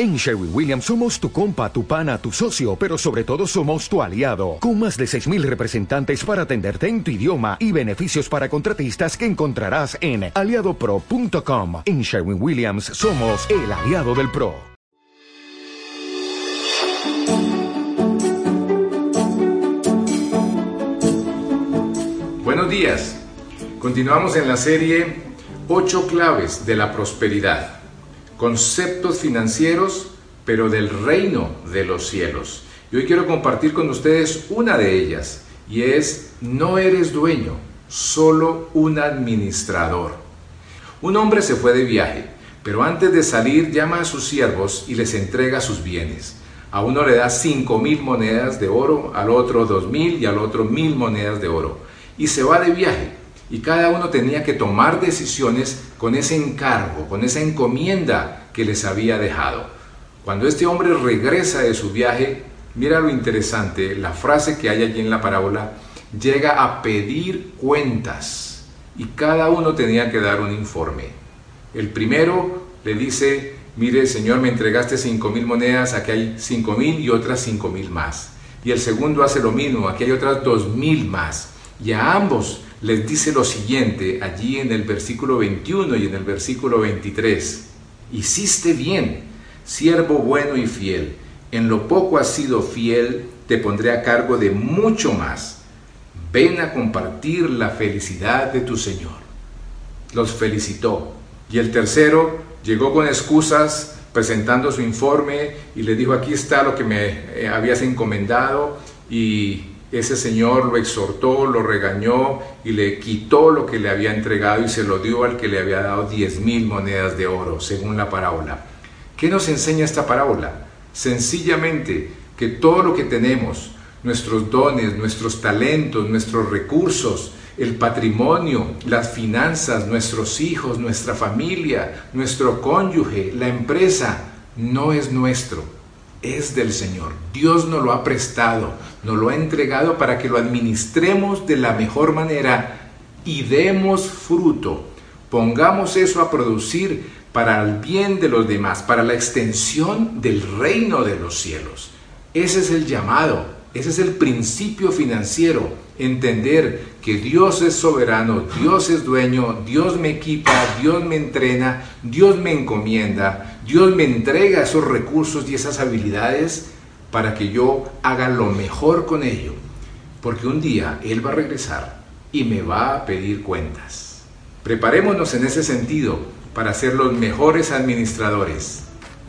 En Sherwin Williams somos tu compa, tu pana, tu socio, pero sobre todo somos tu aliado, con más de 6.000 representantes para atenderte en tu idioma y beneficios para contratistas que encontrarás en aliadopro.com. En Sherwin Williams somos el aliado del PRO. Buenos días. Continuamos en la serie 8 claves de la prosperidad conceptos financieros, pero del reino de los cielos. Y hoy quiero compartir con ustedes una de ellas, y es, no eres dueño, solo un administrador. Un hombre se fue de viaje, pero antes de salir llama a sus siervos y les entrega sus bienes. A uno le da cinco mil monedas de oro, al otro dos mil y al otro mil monedas de oro. Y se va de viaje y cada uno tenía que tomar decisiones con ese encargo, con esa encomienda que les había dejado. Cuando este hombre regresa de su viaje, mira lo interesante, la frase que hay allí en la parábola, llega a pedir cuentas y cada uno tenía que dar un informe. El primero le dice, mire Señor, me entregaste cinco mil monedas, aquí hay cinco mil y otras cinco mil más. Y el segundo hace lo mismo, aquí hay otras dos mil más. Y a ambos les dice lo siguiente allí en el versículo 21 y en el versículo 23. Hiciste bien, siervo bueno y fiel. En lo poco has sido fiel, te pondré a cargo de mucho más. Ven a compartir la felicidad de tu Señor. Los felicitó. Y el tercero llegó con excusas presentando su informe y le dijo, aquí está lo que me eh, habías encomendado y ese señor lo exhortó, lo regañó y le quitó lo que le había entregado y se lo dio al que le había dado diez mil monedas de oro, según la parábola. ¿Qué nos enseña esta parábola? Sencillamente que todo lo que tenemos, nuestros dones, nuestros talentos, nuestros recursos, el patrimonio, las finanzas, nuestros hijos, nuestra familia, nuestro cónyuge, la empresa, no es nuestro es del Señor. Dios nos lo ha prestado, nos lo ha entregado para que lo administremos de la mejor manera y demos fruto. Pongamos eso a producir para el bien de los demás, para la extensión del reino de los cielos. Ese es el llamado, ese es el principio financiero, entender que Dios es soberano, Dios es dueño, Dios me equipa, Dios me entrena, Dios me encomienda, Dios me entrega esos recursos y esas habilidades para que yo haga lo mejor con ello, porque un día Él va a regresar y me va a pedir cuentas. Preparémonos en ese sentido para ser los mejores administradores.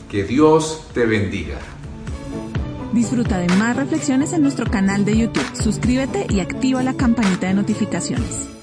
Que Dios te bendiga. Disfruta de más reflexiones en nuestro canal de YouTube. Suscríbete y activa la campanita de notificaciones.